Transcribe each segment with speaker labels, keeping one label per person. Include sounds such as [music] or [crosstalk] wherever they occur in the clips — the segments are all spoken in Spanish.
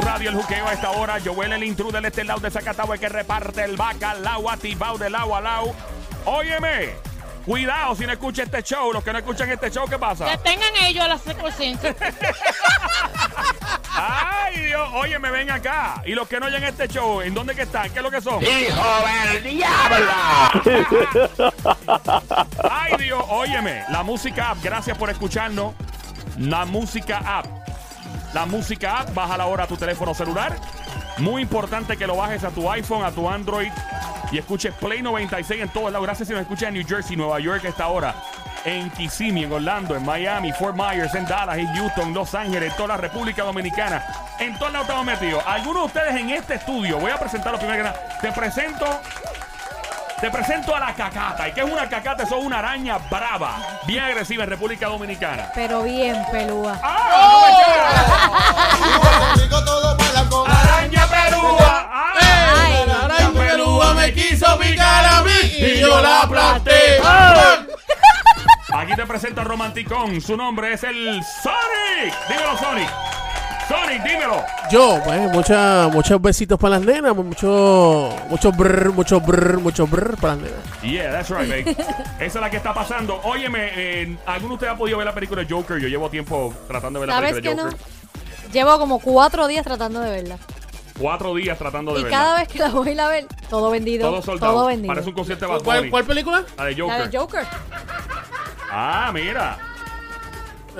Speaker 1: tu radio, el juqueo a esta hora. Joel, el intruder de este lado de Zacatau, el que reparte el bacalao atibao de lado a lado. Óyeme, cuidado si no escuchas este show. Los que no escuchan este show, ¿qué
Speaker 2: Que
Speaker 1: pasa?
Speaker 2: tengan ellos la secuencia. [laughs]
Speaker 1: Ay, Dios, óyeme, ven acá. Y los que no oyen este show, ¿en dónde que están? ¿Qué es lo que son?
Speaker 3: ¡Hijo del diablo!
Speaker 1: Ay, Dios, óyeme. La música app, gracias por escucharnos. La música app. La música app, baja la hora a tu teléfono celular. Muy importante que lo bajes a tu iPhone, a tu Android y escuches Play 96 en todos lados. Gracias si nos escuchas en New Jersey, Nueva York a esta hora. En Kissimmee, en Orlando, en Miami, Fort Myers, en Dallas, en Houston, Los Ángeles, en toda la República Dominicana. En todos lados estamos metidos. Algunos de ustedes en este estudio, voy a presentar lo primero que. Te presento te presento a la cacata. ¿Y qué es una cacata? Eso es una araña brava, bien agresiva en República Dominicana.
Speaker 4: Pero bien, pelúa.
Speaker 1: ¡Ah!
Speaker 3: Todo con
Speaker 1: ¡Araña pelúa!
Speaker 4: Ay.
Speaker 3: La araña pelúa me quiso picar a mí y yo la aplasté.
Speaker 1: Aquí te presento al romanticón. Su nombre es el Sonic. Dímelo, Sonic. Sonic, dímelo.
Speaker 5: Yo, pues, muchas muchos besitos para las nenas, mucho, mucho brr, mucho brr, mucho brr para las nenas.
Speaker 1: Yeah, that's right, babe. [laughs] Esa es la que está pasando. Óyeme, eh, ¿alguno de ustedes ha podido ver la película de Joker? Yo llevo tiempo tratando de ver la
Speaker 4: ¿Sabes
Speaker 1: película
Speaker 4: que
Speaker 1: de
Speaker 4: no?
Speaker 1: Joker.
Speaker 4: Llevo como cuatro días tratando de verla.
Speaker 1: Cuatro días tratando de
Speaker 4: Y
Speaker 1: verla.
Speaker 4: cada vez que la voy a ver, todo vendido.
Speaker 1: Todo soldado.
Speaker 4: Todo vendido.
Speaker 1: Parece un concierto de Bad
Speaker 5: ¿Cuál, cuál película?
Speaker 1: La de Joker.
Speaker 4: La de Joker.
Speaker 1: Ah, mira.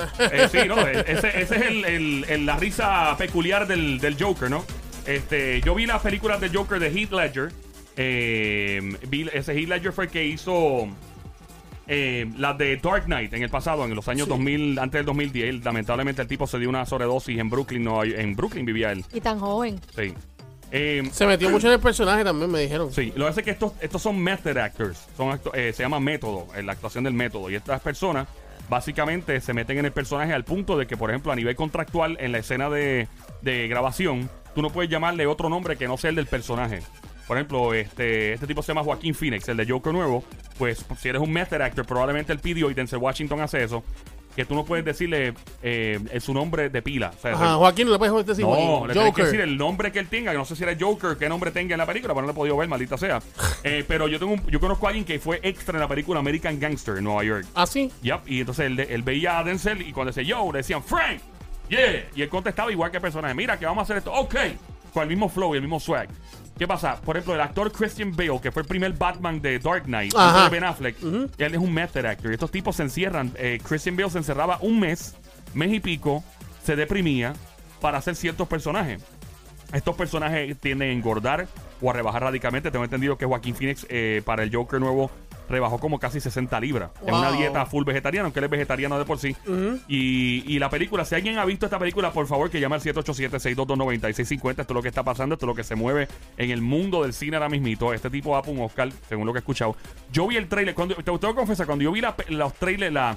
Speaker 1: [laughs] Eh, sí, no, eh, ese, ese es el, el- el- la risa peculiar del, del Joker, ¿no? Este, yo vi las películas de Joker de Heath Ledger. Eh, vi- ese Heath Ledger fue el que hizo eh, las de Dark Knight en el pasado, en los años 2000, antes del 2010. Él, lamentablemente el tipo se dio una sobredosis en Brooklyn, York- en Brooklyn vivía él.
Speaker 4: Y tan joven.
Speaker 1: Sí. Eh,
Speaker 5: Se metió mucho en el personaje también, me dijeron.
Speaker 1: Sí, lo que pasa es que estos, estos son method actors. Son acto- eh, se llama método, la actuación del método. Y estas personas básicamente se meten en el personaje al punto de que, por ejemplo, a nivel contractual, en la escena de, de grabación, tú no puedes llamarle otro nombre que no sea el del personaje. Por ejemplo, este, este tipo se llama Joaquín Phoenix, el de Joker nuevo. Pues si eres un method actor, probablemente él pidió y Denzel Washington hace eso. Que tú no puedes decirle eh, su nombre de pila. O sea,
Speaker 5: Ajá, Joaquín, no le puedes decir
Speaker 1: no,
Speaker 5: Joaquín.
Speaker 1: le tienes que
Speaker 5: Joker.
Speaker 1: decir el nombre que él tenga, que no sé si era Joker, qué nombre tenga en la película, pero no lo he podido ver, maldita sea. [laughs] Eh, pero yo tengo un- yo conozco a alguien que fue extra en la película American Gangster en Nueva York.
Speaker 5: ¿Ah, sí?
Speaker 1: Yep, y entonces él, él veía a Denzel y cuando decía yo, le decían Frank, yeah, y él contestaba igual que el personaje, mira que vamos a hacer esto, ok, con el mismo flow y el mismo swag. ¿Qué pasa? Por ejemplo, el actor Christian Bale, que fue el primer Batman de Dark Knight,
Speaker 5: Ajá.
Speaker 1: antes de Ben Affleck, él es un method actor. Y estos tipos se encierran. eh, Christian Bale se encerraba un mes, mes y pico, se deprimía para hacer ciertos personajes. Estos personajes tienden a engordar o a rebajar radicalmente. Tengo entendido que Joaquín Phoenix eh, para el Joker nuevo rebajó como casi 60 libras. En una
Speaker 5: Wow.
Speaker 1: dieta full vegetariana, aunque él es vegetariano de por sí. y, y la película, si alguien ha visto esta película, por favor que llame al 787-622-9650. Esto es lo que está pasando, esto es lo que se mueve en el mundo del cine ahora mismito. Este tipo va por un Oscar, según lo que he escuchado. Yo vi el trailer, cuando, te tengo que confesar, cuando yo vi la los trailers, la,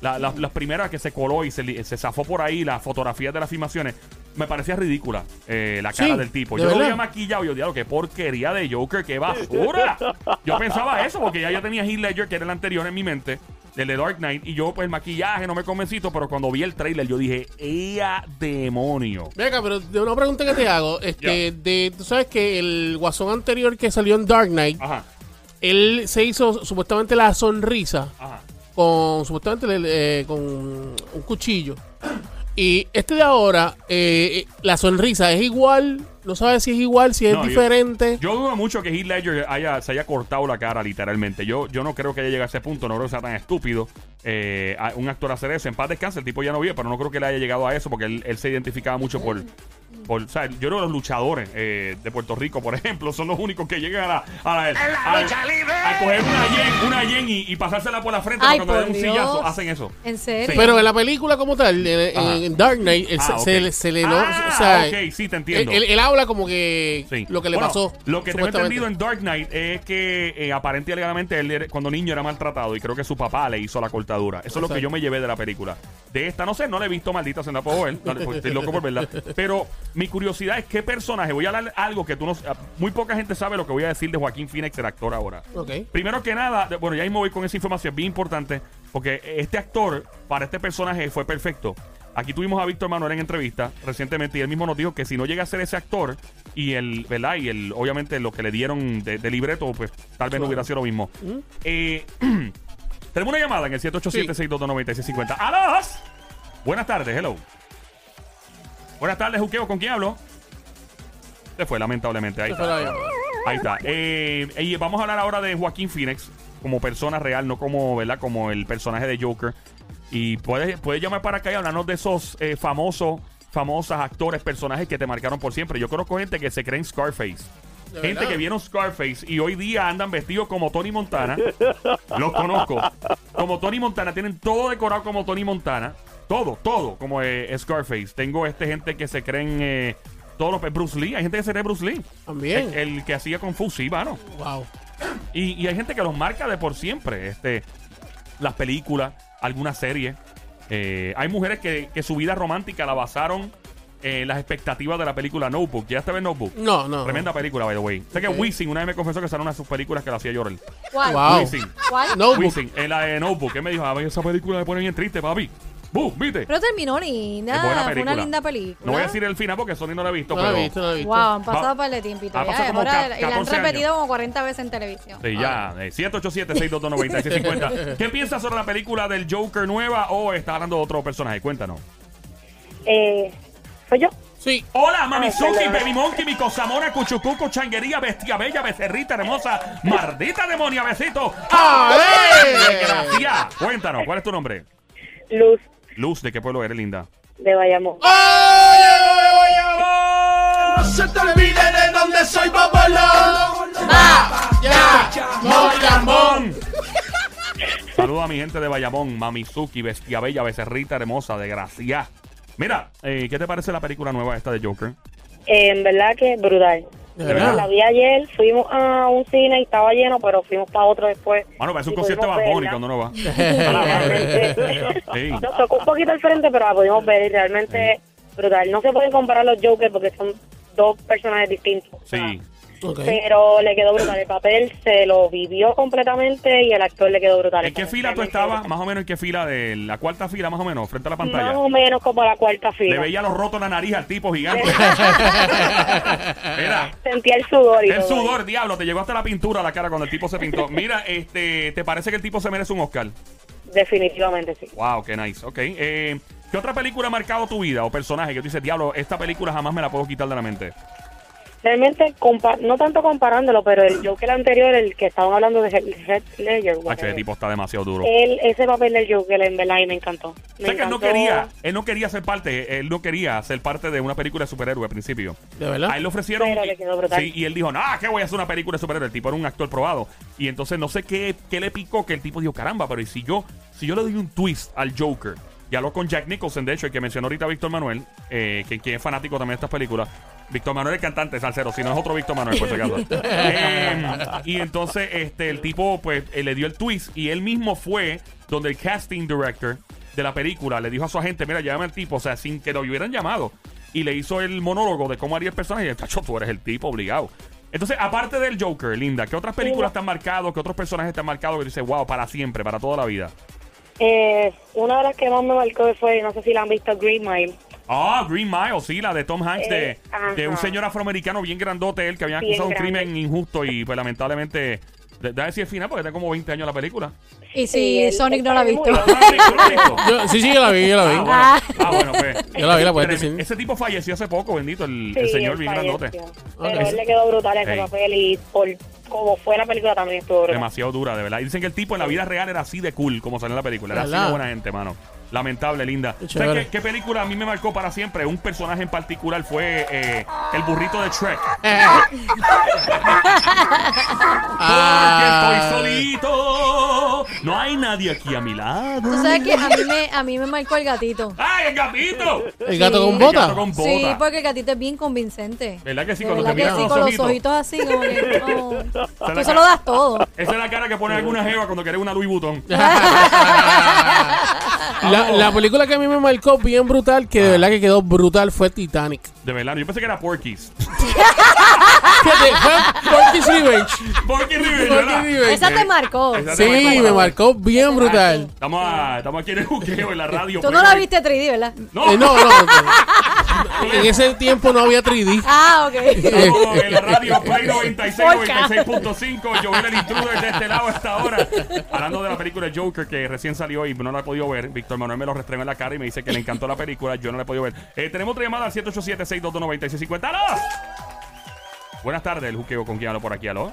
Speaker 1: la- la- las primeras que se coló y se, se zafó por ahí, las fotografías de las filmaciones, me parecía ridícula eh, la cara
Speaker 5: Sí,
Speaker 1: del tipo.
Speaker 5: ¿de
Speaker 1: Yo lo
Speaker 5: verdad?
Speaker 1: veía maquillado y yo diablo, qué porquería de Joker, qué basura. yo pensaba eso porque ya yo tenía Heath Ledger, que era el anterior en mi mente, el de Dark Knight, y yo pues el maquillaje no me convencito, pero cuando vi el trailer yo dije, ¡ea demonio!
Speaker 5: Venga, pero de una pregunta que te hago, este, de, tú sabes que el guasón anterior que salió en Dark Knight,
Speaker 1: Ajá,
Speaker 5: él se hizo supuestamente la sonrisa
Speaker 1: ajá.
Speaker 5: Con supuestamente eh, con un cuchillo. Y este de ahora, eh, eh, la sonrisa es igual, no sabes si es igual, si es
Speaker 1: No,
Speaker 5: diferente.
Speaker 1: Yo dudo mucho que Heath Ledger haya, se haya cortado la cara, literalmente. Yo, yo no creo que haya llegado a ese punto, no creo que sea tan estúpido eh, un actor hacer eso. En paz descanse, el tipo ya no vive, pero no creo que le haya llegado a eso porque él, él se identificaba mucho por. Por o sea, yo creo que los luchadores eh, de Puerto Rico, por ejemplo, son los únicos que llegan a la. A, la- a-
Speaker 3: lucha libre!
Speaker 1: a coger una yen, una yen y, y pasársela por la frente
Speaker 4: Ay,
Speaker 1: para cuando
Speaker 4: por
Speaker 1: den un sillazo. Hacen eso.
Speaker 4: En serio.
Speaker 1: Sí.
Speaker 5: Pero en la película como tal, en,
Speaker 1: Ajá.
Speaker 5: en Dark Knight, él
Speaker 1: Ah,
Speaker 5: se,
Speaker 1: ok.
Speaker 5: se le- se le no,
Speaker 1: Ah,
Speaker 5: o sea,
Speaker 1: ok, sí, te entiendo.
Speaker 5: Él, él habla como que
Speaker 1: Sí.
Speaker 5: lo que le
Speaker 1: Bueno,
Speaker 5: pasó.
Speaker 1: Lo que tengo
Speaker 5: supuestamente.
Speaker 1: entendido en Dark Knight es que eh, aparente y alegadamente él era- cuando niño era maltratado y creo que su papá le hizo la cortadura. Eso es lo que
Speaker 5: Exacto.
Speaker 1: yo me llevé de la película. De esta, no sé, no la he visto maldita, se la puedo ver. no le- pues, estoy loco por verla. Pero mi curiosidad es qué personaje. Voy a hablar algo que tú no. Muy poca gente sabe lo que voy a decir de Joaquín Phoenix, el actor ahora.
Speaker 5: Ok.
Speaker 1: Primero que nada, bueno, ya mismo voy con esa información bien importante, porque este actor para este personaje fue perfecto. Aquí tuvimos a Víctor Manuel en entrevista recientemente y él mismo nos dijo que si no llega a ser ese actor y el, ¿verdad? Y el, obviamente lo que le dieron de, de libreto, pues tal vez no hubiera sido lo mismo. Eh, [clears throat] tenemos una llamada en el 787-622-9650. ¡Alas! Buenas tardes, hello. Buenas tardes, Juqueo, ¿con quién hablo? Se fue, lamentablemente. Ahí está. Ahí está. Eh, y vamos a hablar ahora de Joaquín Phoenix como persona real, no como, ¿verdad? Como el personaje de Joker. Y puedes, puedes llamar para acá y hablarnos de esos eh, famosos, famosas actores, personajes que te marcaron por siempre. Yo conozco gente que se cree en Scarface.
Speaker 5: ¿De
Speaker 1: Gente
Speaker 5: verdad?
Speaker 1: que vieron Scarface y hoy día andan vestidos como Tony Montana. Los conozco. Como Tony Montana. Tienen todo decorado como Tony Montana. Todo, todo como eh, Scarface. Tengo este gente que se creen eh, todos los... Bruce Lee. Hay gente que se cree Bruce Lee.
Speaker 5: También.
Speaker 1: El, el que hacía Kung Fu, sí, mano.
Speaker 5: Wow.
Speaker 1: Y, y hay gente que los marca de por siempre. Este, las películas, algunas series. Eh, hay mujeres que, que su vida romántica la basaron en las expectativas de la película Notebook. ¿Ya te ves Notebook?
Speaker 5: No, no.
Speaker 1: Tremenda película, by the way. Sé que
Speaker 5: Ok.
Speaker 1: Wisin una vez me confesó que esa era una de sus películas que la hacía llorar.
Speaker 4: ¿Cuál?
Speaker 5: Wow.
Speaker 1: Wisin.
Speaker 4: ¿Cuál?
Speaker 5: Notebook.
Speaker 1: Wisin, en la de Notebook. Él me dijo, a ver, esa película me pone bien triste, papi. ¡Bum! ¿Viste?
Speaker 4: Pero terminó linda.
Speaker 1: Es buena
Speaker 4: Fue una linda película.
Speaker 1: No voy a decir el final porque Sony no la he visto,
Speaker 5: No la
Speaker 1: pero...
Speaker 5: he visto, no la he visto.
Speaker 4: Wow, han pasado
Speaker 1: Va-
Speaker 4: un par de tiempito.
Speaker 1: ha
Speaker 4: ya,
Speaker 1: pasado como ca-
Speaker 4: y la han
Speaker 1: 14
Speaker 4: repetido como 40 veces en televisión.
Speaker 1: Sí, ya. Eh, 787-622-9650. [laughs] ¿Qué piensas sobre la película del Joker nueva o está hablando de otro personaje? Cuéntanos.
Speaker 6: Eh, soy yo.
Speaker 5: Sí.
Speaker 1: Hola, Mamizuki,
Speaker 6: Ay,
Speaker 1: Baby Monkey, mi cosamona, cuchucuco, changuería, bestia bella, becerrita hermosa, maldita demonia, besito.
Speaker 5: ¡Ah, eh!
Speaker 1: Gracias. Cuéntanos, ¿cuál es tu nombre?
Speaker 6: Luz
Speaker 1: Luz, ¿de qué pueblo eres, linda?
Speaker 6: de Bayamón.
Speaker 3: No se te olvide de dónde soy, Bobolón.
Speaker 5: Ya.
Speaker 1: ¡Bayamón! Saludos a mi gente de Bayamón, Mamizuki, bestia bella, becerrita hermosa, de gracia. Mira, eh, ¿qué te parece la película nueva esta de Joker?
Speaker 6: Eh, en verdad que brutal. La vi ayer, fuimos a un cine y estaba lleno, pero fuimos para otro después.
Speaker 1: Bueno, parece un concierto de Bad Bunny cuando no va. [laughs] [laughs] Sí.
Speaker 6: Nos tocó un poquito al frente, pero la pudimos ver y realmente brutal. No se pueden comparar los Jokers porque son dos personajes distintos.
Speaker 1: Sí.
Speaker 6: Pero le quedó brutal. El papel se lo vivió completamente y el actor le quedó brutal.
Speaker 1: ¿En qué fila tú estabas? Más o menos en qué fila de la cuarta fila, más o menos, frente a la
Speaker 6: Más
Speaker 1: pantalla.
Speaker 6: o menos como la cuarta
Speaker 1: Le
Speaker 6: fila.
Speaker 1: veía los rotos en la nariz al tipo gigante. [laughs] Mira,
Speaker 6: Sentía el sudor y
Speaker 1: el
Speaker 6: todo.
Speaker 1: sudor, diablo, te llegó hasta la pintura a la cara cuando el tipo se pintó. Mira, este, ¿te parece que el tipo se merece un Oscar?
Speaker 6: Definitivamente sí.
Speaker 1: Wow, qué nice. Ok. Eh, ¿Qué otra película ha marcado tu vida o personaje que tú dices, diablo, esta película jamás me la puedo quitar de la mente?
Speaker 6: Realmente, compa- no tanto comparándolo, pero el Joker anterior, el que estaban hablando de Heath Ledger,
Speaker 1: H,
Speaker 6: whatever,
Speaker 1: el tipo está demasiado duro.
Speaker 6: él, ese papel del Joker, en verdad, y me encantó. Me
Speaker 1: Sé que él no quería, él no quería ser parte, él no quería ser parte de una película de superhéroe al principio.
Speaker 5: ¿De verdad?
Speaker 1: A él le ofrecieron.
Speaker 6: Pero le quedó brutal.
Speaker 1: Sí, y él dijo, no, ¿qué voy a hacer una película de superhéroe? El tipo era un actor probado. Y entonces no sé qué, qué le picó que el tipo dijo, caramba, pero ¿y si yo, si yo le doy un twist al Joker? Y habló con Jack Nicholson, de hecho, el que mencionó ahorita Víctor Manuel, eh, que, que es fanático también de estas películas. Víctor Manuel es cantante, salsero, si no es otro Víctor Manuel, por si acaso. [laughs] Eh, y entonces este, el tipo pues eh, le dio el twist y él mismo fue donde el casting director de la película le dijo a su agente, mira, llámame al tipo, o sea, sin que lo hubieran llamado. Y le hizo el monólogo de cómo haría el personaje. Y el tacho, tú eres el tipo, obligado. Entonces, aparte del Joker, Linda, ¿qué otras películas te han marcado? ¿Qué otros personajes te han marcado que dices, wow, para siempre, para toda la vida?
Speaker 6: Eh, una de las que más me marcó fue, no sé si la han visto, Green Mile.
Speaker 1: Ah, Green Mile, sí, la de Tom Hanks, de,
Speaker 6: Eh,
Speaker 1: de un señor afroamericano bien grandote, él que había acusado un crimen injusto y pues lamentablemente, de- da decir el final porque tiene como 20 años la película.
Speaker 4: Y si Sonic no la ha
Speaker 6: está
Speaker 4: visto.
Speaker 5: Yo- sí, sí, yo la vi, yo la vi.
Speaker 1: Ah, bueno, ah, bueno, pues. [laughs]
Speaker 5: Yo la vi, la puedes decir.
Speaker 1: Ese tipo falleció hace poco, bendito, el,
Speaker 6: Sí,
Speaker 1: el señor bien grandote.
Speaker 6: Pero él le quedó brutal ese
Speaker 1: Ey.
Speaker 6: papel y por como fue la película también estuvo brutal.
Speaker 1: Demasiado dura, de verdad. Y dicen que el tipo en la vida real era así de cool, como sale en la película. Era así de buena gente, mano. Lamentable, linda.
Speaker 5: Qué
Speaker 1: ¿Sabes qué, qué película a mí me marcó para siempre? Un personaje en particular fue eh, el burrito de Shrek.
Speaker 5: Ah. [laughs] [laughs]
Speaker 1: Porque estoy solito. No hay nadie aquí a mi lado.
Speaker 4: Tú sabes que a mí me, a mí me marcó el gatito.
Speaker 1: ¡Ay, el gatito!
Speaker 5: El gato con
Speaker 1: El
Speaker 5: bota.
Speaker 1: gato con bota.
Speaker 4: Sí, porque el gatito es bien convincente.
Speaker 1: ¿Verdad que sí?
Speaker 4: De
Speaker 1: Cuando
Speaker 4: verdad
Speaker 1: te
Speaker 4: que
Speaker 1: miran
Speaker 4: sí,
Speaker 1: los
Speaker 4: con los
Speaker 1: ojitos.
Speaker 4: ojitos así, como que. oh.
Speaker 1: la
Speaker 4: Tú se lo das todo.
Speaker 1: Esa es la cara que pone alguna jeva cuando quiere una Louis Vuitton. [laughs]
Speaker 5: La, la película que a mí me marcó bien brutal, que de verdad que quedó brutal, fue Titanic.
Speaker 1: De verdad, yo pensé que era Porky's.
Speaker 5: Fíjate, fue Porky's Revenge.
Speaker 1: Porky Revenge,
Speaker 5: Porky's
Speaker 1: ¿verdad?
Speaker 5: Revenge.
Speaker 4: Esa te marcó.
Speaker 1: Esa te
Speaker 5: Sí, me marcó bien brutal.
Speaker 1: Estamos, a- estamos aquí en el juqueo, en la radio.
Speaker 4: Tú no la viste 3D, ¿verdad?
Speaker 1: No,
Speaker 5: Eh, no, no. [laughs] En ese tiempo no había 3D.
Speaker 4: Ah, ok.
Speaker 1: Estamos en la radio [laughs] Play 96,
Speaker 4: Porca.
Speaker 1: 96.5. Joel el intruder de este lado a esta hora. Hablando de la película Joker que recién salió y no la he podido ver. Víctor Manuel me lo restregó en la cara y me dice que le encantó la película. Yo no la he podido ver. Eh, tenemos otra llamada al 787-622-9650. ¡Aló! Buenas tardes, el juqueo. ¿Con quién hablo por aquí? ¿Aló?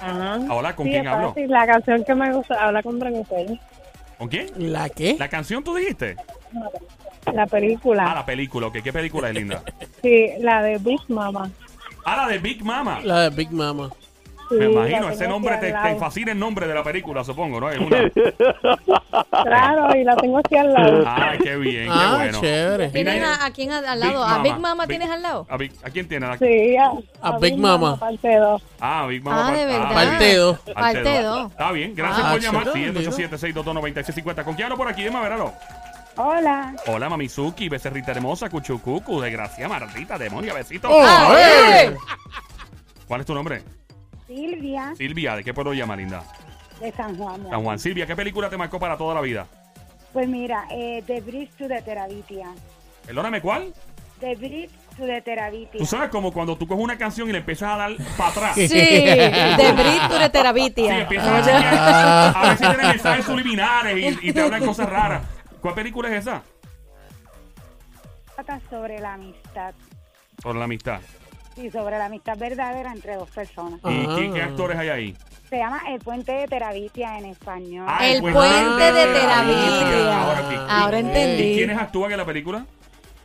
Speaker 6: Ajá.
Speaker 1: Hola, ¿con
Speaker 6: Sí,
Speaker 1: quién hablo?
Speaker 6: fácil. La canción que me gusta, habla con Brenetel.
Speaker 1: ¿Con quién?
Speaker 5: ¿La qué?
Speaker 1: ¿La canción tú dijiste?
Speaker 6: La película.
Speaker 1: Ah, la película. ok. ¿Qué película es linda?
Speaker 6: Sí, la de Big Mama.
Speaker 1: Ah, la de Big Mama.
Speaker 5: La de Big Mama.
Speaker 6: Sí,
Speaker 1: Me imagino, ese nombre te, te
Speaker 6: lado.
Speaker 1: fascina el nombre de la película, supongo, ¿no? Es una... [laughs]
Speaker 6: Claro, y la tengo aquí al lado.
Speaker 1: Ay, qué bien, qué
Speaker 5: Ah,
Speaker 1: bueno.
Speaker 5: chévere.
Speaker 4: ¿Tienes
Speaker 1: Mira,
Speaker 4: a, a quién al, al
Speaker 1: Big
Speaker 4: lado? ¿A
Speaker 1: Mama.
Speaker 4: Big Mama
Speaker 1: Big-
Speaker 4: tienes al lado?
Speaker 1: ¿A, Big- ¿a quién tiene? ¿A-
Speaker 6: Sí, a,
Speaker 5: A Big Mama.
Speaker 6: Parte 2.
Speaker 1: Ah, Big Mama.
Speaker 4: Ah, de verdad.
Speaker 5: Parte dos.
Speaker 4: Parte dos.
Speaker 1: Está bien, gracias
Speaker 5: Ah,
Speaker 1: por llamar. Sí,
Speaker 5: chévere,
Speaker 1: 787-622-9650. ¿Con quién hablo por aquí? Dime, a ver, aló.
Speaker 6: Hola.
Speaker 1: Hola, Mamizuki, becerrita hermosa, cuchucucu, desgracia, maldita, demonia, besito.
Speaker 5: Oh,
Speaker 4: Ah,
Speaker 5: eh.
Speaker 1: ¿Cuál es tu nombre?
Speaker 6: Silvia,
Speaker 1: Silvia, ¿de qué pueblo llama, linda?
Speaker 6: de San Juan.
Speaker 1: San Juan. Silvia, ¿qué película te marcó para toda la vida?
Speaker 6: Pues mira, eh, The Bridge to the Terabitia.
Speaker 1: Perdóname, ¿cuál?
Speaker 6: The Bridge to the Terabitia.
Speaker 1: Tú sabes como cuando tú coges una canción y le empiezas a dar para atrás.
Speaker 4: Sí, de Brit de
Speaker 1: Sí, [laughs]
Speaker 4: Terabitia.
Speaker 1: empiezas a chequear. A ver si tiene mensajes subliminares y, y te hablan cosas raras. ¿Cuál película es esa?
Speaker 6: Trata sobre la amistad.
Speaker 1: Sobre la amistad.
Speaker 6: Sí, sobre la amistad verdadera entre dos personas.
Speaker 1: ¿Y
Speaker 5: Ah.
Speaker 1: qué, qué actores hay ahí?
Speaker 6: Se llama El Puente de Terabitia en español.
Speaker 1: Ah,
Speaker 4: El
Speaker 1: puente
Speaker 4: puente de
Speaker 1: Terabitia. Ahora sí.
Speaker 4: Ahora
Speaker 1: ¿Y
Speaker 4: entendí.
Speaker 1: quiénes actúan en la película?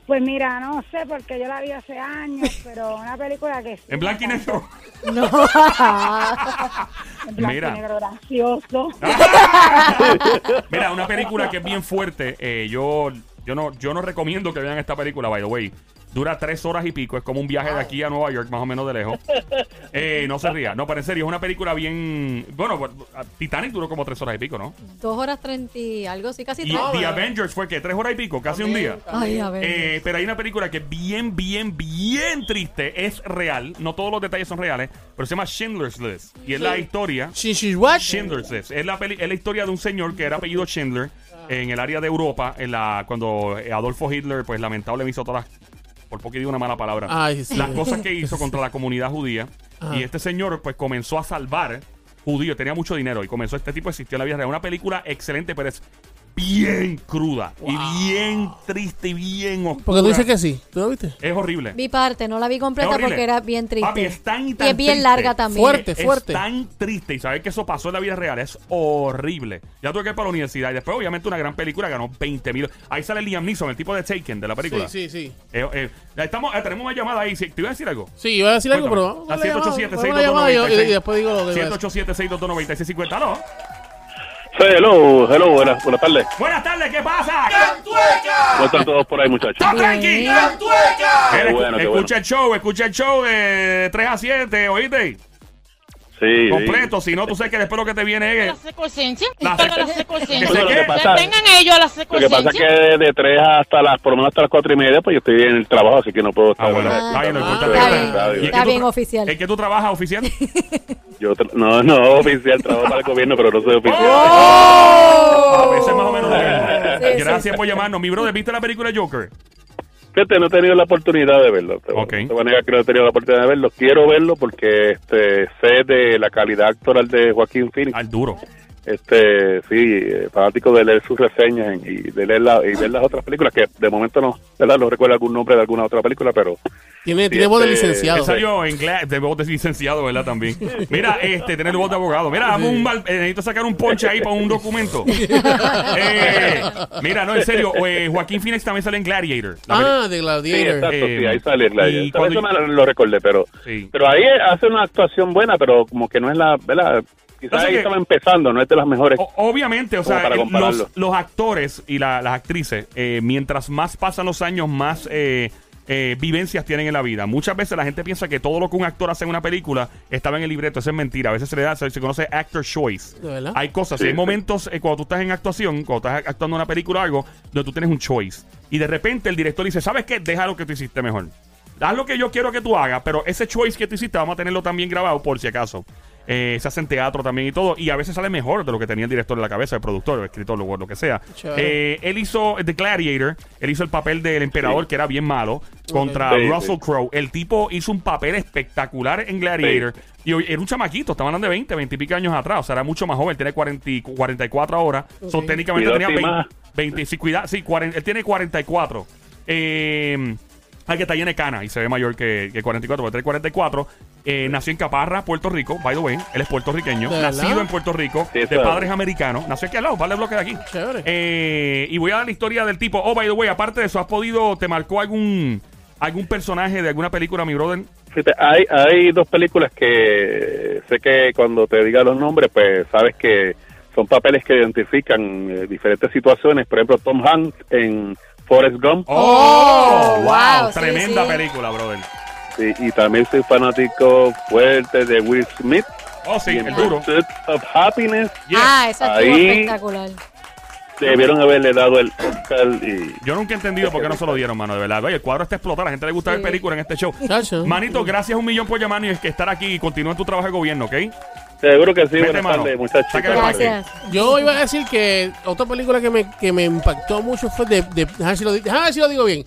Speaker 6: Pues mira, no sé porque yo la vi hace años, [laughs] pero una película que... sí
Speaker 1: En blanco y
Speaker 6: me
Speaker 1: negro.
Speaker 4: No. [laughs]
Speaker 6: En blanco
Speaker 1: Mira.
Speaker 6: y negro gracioso. [laughs]
Speaker 1: Mira, una película que es bien fuerte. eh, yo, yo, no, yo no recomiendo que vean esta película, by the way. Dura tres horas y pico. Es como un viaje de aquí a Nueva York, más o menos de lejos. [laughs] Eh, no se ría. No, pero en serio, es una película bien. Bueno, bueno, Titanic duró como tres horas y pico, ¿no?
Speaker 4: Dos horas treinta y algo, sí, casi
Speaker 1: Y
Speaker 4: tres.
Speaker 1: The Avengers fue que tres horas y pico, casi un día.
Speaker 4: Ay, a ver.
Speaker 1: Eh, pero hay una película que es bien, bien, bien triste. Es real. No todos los detalles son reales. Pero se llama Schindler's List. Y es la historia.
Speaker 5: Shinshi what?
Speaker 1: Schindler's List. Es la, peli- es la historia de un señor que era apellido Schindler en el área de Europa. En la, cuando Adolfo Hitler, pues lamentablemente hizo todas las. Por poco digo una mala palabra.
Speaker 5: Ay, sí.
Speaker 1: Las cosas que hizo contra la comunidad judía.
Speaker 5: Ajá.
Speaker 1: Y este señor, pues comenzó a salvar judíos. Tenía mucho dinero. Y comenzó. Este tipo existió en la vida real. Una película excelente, pero es bien cruda. Y bien triste y bien oscura.
Speaker 5: Porque tú dices que sí. ¿Tú lo viste?
Speaker 1: Es horrible.
Speaker 4: Vi parte, no la vi
Speaker 1: Es
Speaker 4: completa porque era bien triste.
Speaker 1: Papi, es tan y
Speaker 4: es bien
Speaker 1: triste.
Speaker 4: larga también.
Speaker 5: Fuerte.
Speaker 1: Es
Speaker 5: fuerte.
Speaker 1: tan triste y saber que eso pasó en la vida real es horrible. Ya tuve que ir para la universidad y después, obviamente, una gran película ganó 20 mil. Ahí sale Liam Neeson, el tipo de Taken de la película.
Speaker 5: Sí, sí, sí.
Speaker 1: Eh, eh, estamos, eh, tenemos una llamada ahí. ¿Te iba a decir algo?
Speaker 5: Sí, iba a decir algo, pero
Speaker 1: Cuéntame.
Speaker 5: vamos con
Speaker 1: Al
Speaker 5: la llamada,
Speaker 1: 787
Speaker 5: vamos con la llamada y, y
Speaker 1: 622
Speaker 5: después digo lo que iba a decir.
Speaker 1: 787-622-9650. ¿Aló?
Speaker 7: Sí, hello, hello, buenas, buenas tardes.
Speaker 1: Buenas tardes, ¿qué pasa?
Speaker 7: ¿Cómo están todos por ahí, muchachos?
Speaker 1: ¡Está tranqui!
Speaker 4: Bien.
Speaker 1: Mira,
Speaker 7: Qué bueno, qué
Speaker 1: escucha el show, escucha el show de 3 a 7, ¿oíste?
Speaker 7: Sí,
Speaker 1: Completo, si no, tú sabes que después lo que te viene
Speaker 2: La
Speaker 1: es...
Speaker 2: secuencia.
Speaker 1: La
Speaker 2: Para la secuencia. Tengan ellos la
Speaker 7: lo que pasa es
Speaker 2: secuencia.
Speaker 7: que de 3 hasta las, por lo menos hasta las 4 y media, pues yo estoy en el trabajo, así que no puedo estar.
Speaker 1: Ah, bueno,
Speaker 4: Ah,
Speaker 1: está bien,
Speaker 5: ah,
Speaker 1: importante
Speaker 4: está
Speaker 1: es que-
Speaker 4: bien,
Speaker 7: radio.
Speaker 1: ¿Y es
Speaker 4: está
Speaker 1: que tú
Speaker 4: bien,
Speaker 1: tra-
Speaker 4: oficial.
Speaker 1: ¿Es que tú trabajas oficial? [laughs]
Speaker 7: Yo tra- no, no, oficial, trabajo para el gobierno, pero no soy oficial.
Speaker 1: A veces más o menos. [laughs]
Speaker 4: Sí, sí,
Speaker 1: Gracias
Speaker 4: sí.
Speaker 1: por llamarnos. Mi brother, ¿viste la película Joker?
Speaker 7: Fíjate, no he tenido la oportunidad de verlo. Te,
Speaker 1: Ok.
Speaker 7: te voy a negar que no he tenido la oportunidad de verlo. Quiero verlo porque este sé de la calidad actoral de Joaquín Phoenix.
Speaker 1: Al duro.
Speaker 7: Este, sí, eh, fanático de leer sus reseñas y de leer, la, y ver las otras películas, que de momento no, ¿verdad? No recuerdo algún nombre de alguna otra película, pero
Speaker 5: Tiene,
Speaker 7: Sí,
Speaker 5: tiene voz de
Speaker 7: este-
Speaker 5: licenciado.
Speaker 1: salió en de voz de licenciado, ¿verdad? También. Mira, este, tener voz de abogado. Mira, un mal- eh, necesito sacar un ponche ahí para un documento. Eh, mira, no, en serio, eh, Joaquín Phoenix también sale en Gladiator.
Speaker 5: Ah, de
Speaker 7: sí,
Speaker 5: Gladiator.
Speaker 7: exacto,
Speaker 1: Eh,
Speaker 7: sí, ahí sale el
Speaker 1: y cuando-
Speaker 7: Eso me lo recordé, pero
Speaker 1: Sí.
Speaker 7: pero ahí hace una actuación buena, pero como que no es la, ¿verdad? Quizás
Speaker 1: Pasa
Speaker 7: ahí
Speaker 1: que-
Speaker 7: estaba empezando, no es de las mejores.
Speaker 1: O- obviamente, o sea,
Speaker 7: para
Speaker 1: eh, los, los actores y la- las actrices, eh, mientras más pasan los años, más eh, eh, vivencias tienen en la vida. Muchas veces la gente piensa que todo lo que un actor hace en una película estaba en el libreto. Eso es mentira. A veces se le da, se, se conoce actor choice. Hay cosas,
Speaker 7: Sí,
Speaker 1: hay
Speaker 7: sí.
Speaker 1: momentos eh, cuando tú estás en actuación, cuando estás actuando en una película o algo, donde tú tienes un choice. Y de repente el director dice, ¿sabes qué? Deja lo que tú hiciste mejor. Haz lo que yo quiero que tú hagas, pero ese choice que tú hiciste vamos a tenerlo también grabado por si acaso. Eh, se hace en teatro también y todo. Y a veces sale mejor de lo que tenía el director en la cabeza, el productor, el escritor, lo, lo que sea. Eh, él hizo The Gladiator, él hizo el papel del emperador,
Speaker 7: Sí.
Speaker 1: que era bien malo, contra
Speaker 7: Sí,
Speaker 1: Russell
Speaker 7: sí.
Speaker 1: Crowe. El tipo hizo un papel espectacular en Gladiator. Y hoy era un chamaquito, estaban hablando de 20, 20 y pico años atrás. O sea, era mucho más joven, tiene 40, y 44 ahora. Son
Speaker 5: Ok.
Speaker 1: técnicamente
Speaker 7: Cuidado,
Speaker 1: tenía
Speaker 7: sí,
Speaker 1: 20,
Speaker 7: más.
Speaker 1: 20 sí, cuida, sí, 40, él tiene 44. Eh, hay que está lleno de cana y se ve mayor que, que 44, porque tiene 44. Eh, nació en Caparra, Puerto Rico, by the way. Él es puertorriqueño,
Speaker 5: ¿De verdad?
Speaker 1: nacido en Puerto Rico,
Speaker 7: Sí,
Speaker 1: de padres americanos. Nació aquí al lado, vale bloque de aquí.
Speaker 5: Chévere.
Speaker 1: Eh, y voy a dar la historia del tipo. Oh, by the way, aparte de eso, ¿has podido, te marcó algún algún personaje de alguna película, mi brother?
Speaker 7: Fíjate, hay, hay dos películas que sé que cuando te diga los nombres, pues sabes que son papeles que identifican eh, diferentes situaciones. Por ejemplo, Tom Hanks en Forrest Gump.
Speaker 1: ¡Oh!
Speaker 4: Oh,
Speaker 1: ¡Wow!
Speaker 4: wow, sí,
Speaker 1: Tremenda
Speaker 4: sí.
Speaker 1: película, brother.
Speaker 7: Sí, y también soy fanático fuerte de Will Smith.
Speaker 1: Oh, sí, el duro.
Speaker 7: Pursuit of Happiness
Speaker 1: Yes.
Speaker 4: Ah, esa estuvo
Speaker 7: Ahí-
Speaker 4: espectacular.
Speaker 7: debieron haberle dado el Oscar y
Speaker 1: Yo nunca he entendido por qué no se lo dieron, mano, de verdad. Oye, el cuadro está explotado, a la gente le gusta ver
Speaker 4: Sí.
Speaker 1: películas en este show.
Speaker 5: Chacho.
Speaker 1: Manito, gracias un millón por llamarnos y es que estar aquí y continúa en tu trabajo de gobierno, ¿ok?
Speaker 7: seguro que sí.
Speaker 1: Vete,
Speaker 7: Buenas tardes, muchachos.
Speaker 4: Gracias.
Speaker 5: Yo iba a decir que otra película que me, que me impactó mucho fue de, de ver si lo, ver si lo digo bien.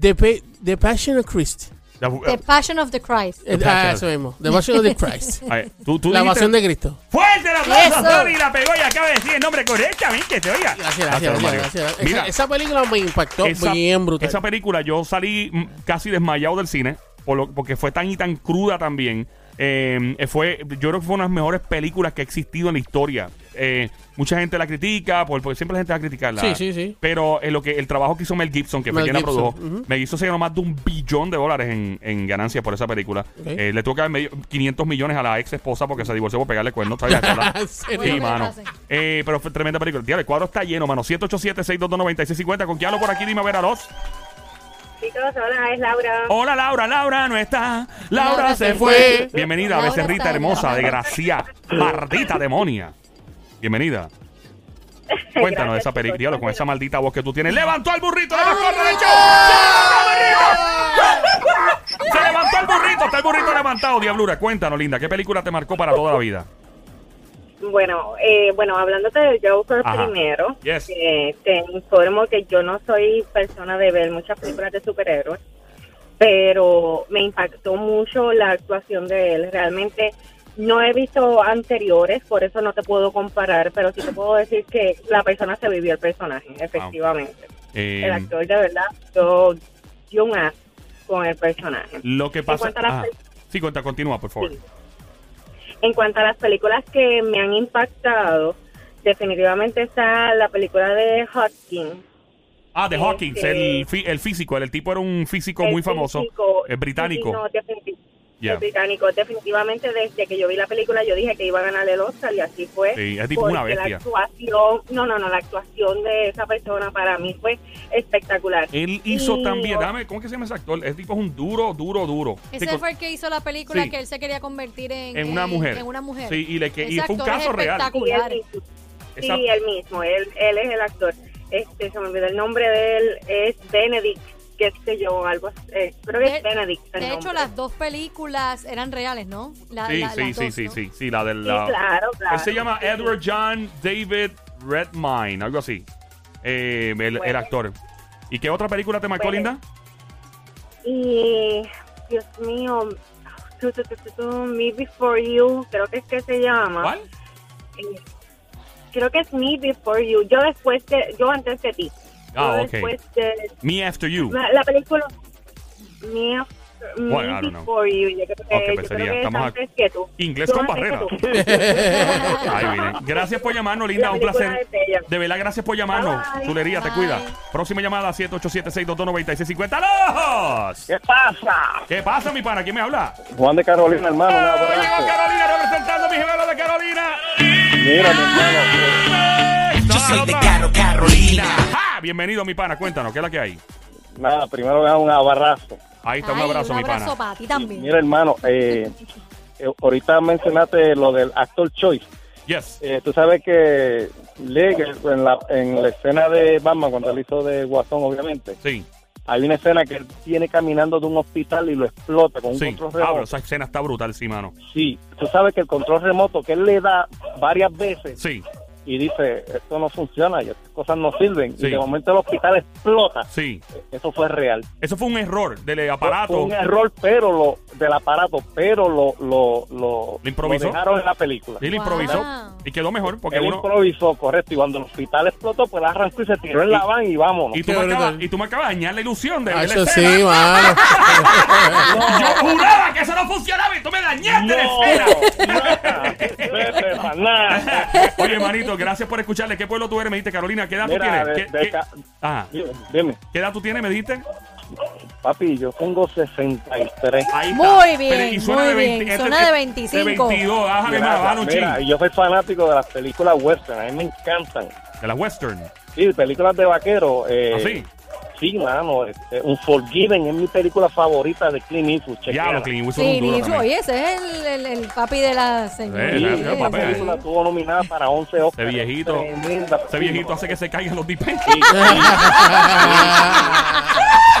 Speaker 5: The Passion of Christ.
Speaker 4: The Passion of the Christ.
Speaker 1: Passion
Speaker 5: ah, eso mismo. The Passion of the [laughs] Christ.
Speaker 1: Ay, tú, tú
Speaker 5: La evasión de Cristo.
Speaker 1: ¡Fuerte el aplauso,
Speaker 4: Eso.
Speaker 1: Tony! La pegó y acaba de decir el nombre correctamente, ¿te oiga?
Speaker 5: Gracias, gracias, gracias. gracias.
Speaker 1: Mira,
Speaker 5: Esa, esa película me impactó
Speaker 1: esa,
Speaker 5: bien brutal.
Speaker 1: esa película yo salí casi desmayado del cine por lo- porque fue tan y tan cruda también. Eh, fue, yo creo que fue una de las mejores películas que ha existido en la historia. Eh, mucha gente la critica, por- porque siempre la gente va a criticarla.
Speaker 5: Sí, sí, sí.
Speaker 1: Pero eh, lo que, el trabajo que hizo Mel Gibson, que fue
Speaker 5: Mel
Speaker 1: quien la produjo. Mel Gibson se ganó más de un billón de dólares en, en ganancias por esa película. Eh, le tuvo que dar medio- 500 millones a la ex esposa porque se divorció por pegarle cuernos. ¿sabes? [laughs] Mano. Eh, pero fue tremenda película. Tío, el cuadro está lleno, mano. 787-622-9650. ¿Con quién hablo por aquí? Dime a ver a los.
Speaker 6: Chicos, hola, es Laura.
Speaker 1: Hola, Laura. Laura no está. Laura,
Speaker 4: Laura
Speaker 1: se
Speaker 4: se
Speaker 1: fue.
Speaker 5: fue.
Speaker 1: Bienvenida,
Speaker 4: Laura
Speaker 1: becerrita
Speaker 4: está
Speaker 1: hermosa,
Speaker 4: allá.
Speaker 1: desgracia. Maldita demonia. Bienvenida. [laughs] Cuéntanos de esa película. Con esa maldita voz que tú tienes. ¡Levantó al burrito! ¡Le mascota del show! ¡Se levantó el burrito! Está el burrito levantado, Diablura. Cuéntanos, linda. ¿Qué película te marcó para toda la vida?
Speaker 6: Bueno, eh, bueno, hablándote del Joker
Speaker 1: Ajá.
Speaker 6: primero,
Speaker 1: Yes.
Speaker 6: eh, te informo que yo no soy persona de ver muchas películas de superhéroes, pero me impactó mucho la actuación de él. Realmente no he visto anteriores, por eso no te puedo comparar, pero sí te puedo decir que la persona se vivió el personaje, efectivamente.
Speaker 1: Eh,
Speaker 6: El actor de verdad dio, dio un as con el personaje.
Speaker 1: lo que pasa.
Speaker 6: cuanto a las
Speaker 1: Ajá.
Speaker 6: pel-
Speaker 1: Sí, cuenta, continúa, por favor.
Speaker 6: Sí. En cuanto a las películas que me han impactado, definitivamente está la película de Hopkins.
Speaker 1: Ah, de
Speaker 6: Este-
Speaker 1: Hawkins, el, fi- el físico. El, tipo era un físico
Speaker 6: El
Speaker 1: muy famoso. Es británico.
Speaker 6: sí, no, definiti-
Speaker 1: Yeah.
Speaker 6: el británico. Definitivamente desde que yo vi la película yo dije que iba a ganar el Oscar y así fue.
Speaker 1: Sí, es tipo una bestia.
Speaker 6: La actuación, no, no, no, la actuación de esa persona para mí fue espectacular.
Speaker 1: Él hizo
Speaker 6: Y-
Speaker 1: también, dame, ¿cómo es que se llama ese actor? Ese tipo es un duro, duro, duro.
Speaker 4: Ese
Speaker 1: Tipo,
Speaker 4: fue el que hizo la película
Speaker 1: Sí.
Speaker 4: que él se quería convertir en,
Speaker 1: En una mujer.
Speaker 4: En una mujer.
Speaker 1: Sí, y le que- y fue un
Speaker 4: es
Speaker 1: caso real.
Speaker 6: Sí,
Speaker 4: espectacular.
Speaker 6: él mismo.
Speaker 1: Esa-
Speaker 6: Sí, él mismo, él, él es el actor. Este, se me olvidó el nombre de él, es Benedict, qué sé yo, algo, eh, creo que
Speaker 4: De-
Speaker 6: es Benedict. el
Speaker 4: De hecho,
Speaker 6: nombre.
Speaker 4: las dos películas eran reales, ¿no? La-
Speaker 1: Sí,
Speaker 4: la-
Speaker 1: sí, sí,
Speaker 4: dos,
Speaker 1: sí,
Speaker 4: ¿no?
Speaker 1: sí, sí, la del...
Speaker 6: Sí,
Speaker 1: la-
Speaker 6: claro, claro.
Speaker 1: Él se llama Edward John David Redmine, algo así. Eh, el, actor. ¿Y qué otra película te marcó,
Speaker 6: Bueno.
Speaker 1: Linda?
Speaker 6: Y, Dios mío, tu, tu, tu, tu, tu, Me Before You, creo que es que se llama.
Speaker 1: ¿Cuál?
Speaker 6: Eh, creo que es Me Before You, yo después de, yo antes de ti.
Speaker 1: Ah, ok.
Speaker 6: Después de,
Speaker 1: Me After You.
Speaker 6: la, la película Me, After- Me
Speaker 1: Bueno, I don't know.
Speaker 6: Before You, yo creo que,
Speaker 1: Ok,
Speaker 6: yo
Speaker 1: pues
Speaker 6: creo
Speaker 1: sería,
Speaker 6: que es
Speaker 1: estamos a-
Speaker 6: antes que tú.
Speaker 1: Inglés
Speaker 6: Yo
Speaker 1: con barrera. [laughs] viene. Gracias por llamarnos, Linda.
Speaker 6: La
Speaker 1: Un placer. De verdad, gracias por llamarnos.
Speaker 6: Bye.
Speaker 1: Chulería, te cuida. Próxima llamada, 787-622-9650. ¡Los!
Speaker 8: ¿Qué pasa?
Speaker 1: ¿Qué pasa, mi pana? ¿Quién me habla?
Speaker 8: Juan de Carolina, hermano.
Speaker 1: ¡Oh, llegó Carolina representando mi gemelo de Carolina!
Speaker 8: Mira, mi hermano.
Speaker 1: Yo
Speaker 9: soy de Caro Carolina.
Speaker 1: ¡Ja! Bienvenido, mi pana. Cuéntanos, ¿qué es la que hay?
Speaker 8: Nada, primero me da un abrazo.
Speaker 1: Ahí está, un abrazo,
Speaker 4: un
Speaker 1: mi
Speaker 4: abrazo
Speaker 1: pana.
Speaker 4: para ti también.
Speaker 8: Mira, hermano, eh, [laughs] eh, ahorita mencionaste lo del actor choice.
Speaker 1: Yes.
Speaker 8: Eh, tú sabes que Leg, en la, en la escena de Batman, cuando él hizo de Guasón, obviamente,
Speaker 1: Sí,
Speaker 8: hay una escena que él viene caminando de un hospital y lo explota con un
Speaker 1: sí.
Speaker 8: control
Speaker 1: Pablo,
Speaker 8: remoto.
Speaker 1: esa escena está brutal, sí, mano.
Speaker 8: Sí, tú sabes que el control remoto que él le da varias veces
Speaker 1: Sí,
Speaker 8: y dice, esto no funciona y estas cosas no sirven.
Speaker 1: Sí.
Speaker 8: Y de momento el hospital explota.
Speaker 1: sí.
Speaker 8: Eso fue real.
Speaker 1: Eso fue un error del
Speaker 8: Fue
Speaker 1: aparato.
Speaker 8: un error, pero lo del aparato, pero lo lo lo,
Speaker 1: ¿Lo improvisó?
Speaker 8: lo dejaron en la película.
Speaker 1: Y
Speaker 4: Wow.
Speaker 1: improvisó. Y quedó mejor porque
Speaker 8: Él
Speaker 1: uno.
Speaker 8: improvisó, correcto. Y cuando el hospital explotó, pues arrancó y se tiró en la van y vámonos.
Speaker 1: Y tú, me acabas, y tú me acabas de dañar la ilusión de
Speaker 5: Ah, eso
Speaker 1: la
Speaker 5: sí,
Speaker 1: escena.
Speaker 5: mano.
Speaker 1: Yo juraba que eso no funcionaba y tú me dañaste la
Speaker 8: No,
Speaker 1: escena.
Speaker 8: pa' nada.
Speaker 1: Oye, manito, gracias por escucharle. ¿Qué pueblo tú eres? Me dijiste, Carolina, ¿qué edad
Speaker 8: Mira,
Speaker 1: tú
Speaker 8: de-
Speaker 1: tienes? ¿Qué,
Speaker 8: de
Speaker 1: qué-
Speaker 8: ca-
Speaker 1: Ajá.
Speaker 8: Dime,
Speaker 1: ¿Qué edad tú tienes? Me dijiste.
Speaker 8: papi, yo tengo 63.
Speaker 1: Ahí está.
Speaker 4: Muy bien,
Speaker 1: Pero, y suena
Speaker 4: muy
Speaker 1: de 20,
Speaker 4: bien.
Speaker 1: este-
Speaker 4: Suena de
Speaker 1: De
Speaker 4: 25.
Speaker 1: 22, bájale más, bájale un
Speaker 8: Mira,
Speaker 1: chin.
Speaker 8: yo soy fanático de las películas western, a mí me encantan.
Speaker 1: De la western.
Speaker 8: Sí, películas de vaquero. Eh,
Speaker 1: ¿Así?
Speaker 8: Sí, mano, este, un Forgiven es mi película favorita de Clint Eastwood. Chequéala.
Speaker 1: Clint Eastwood es
Speaker 4: Sí,
Speaker 1: un duro también.
Speaker 4: oye, ese es el, el, el papi de la señora.
Speaker 8: Sí,
Speaker 1: eh,
Speaker 8: esa película estuvo nominada para 11 Oscars.
Speaker 1: Ese viejito, ese viejito hace que se caigan los dipes.
Speaker 8: Sí, sí. [laughs] [laughs]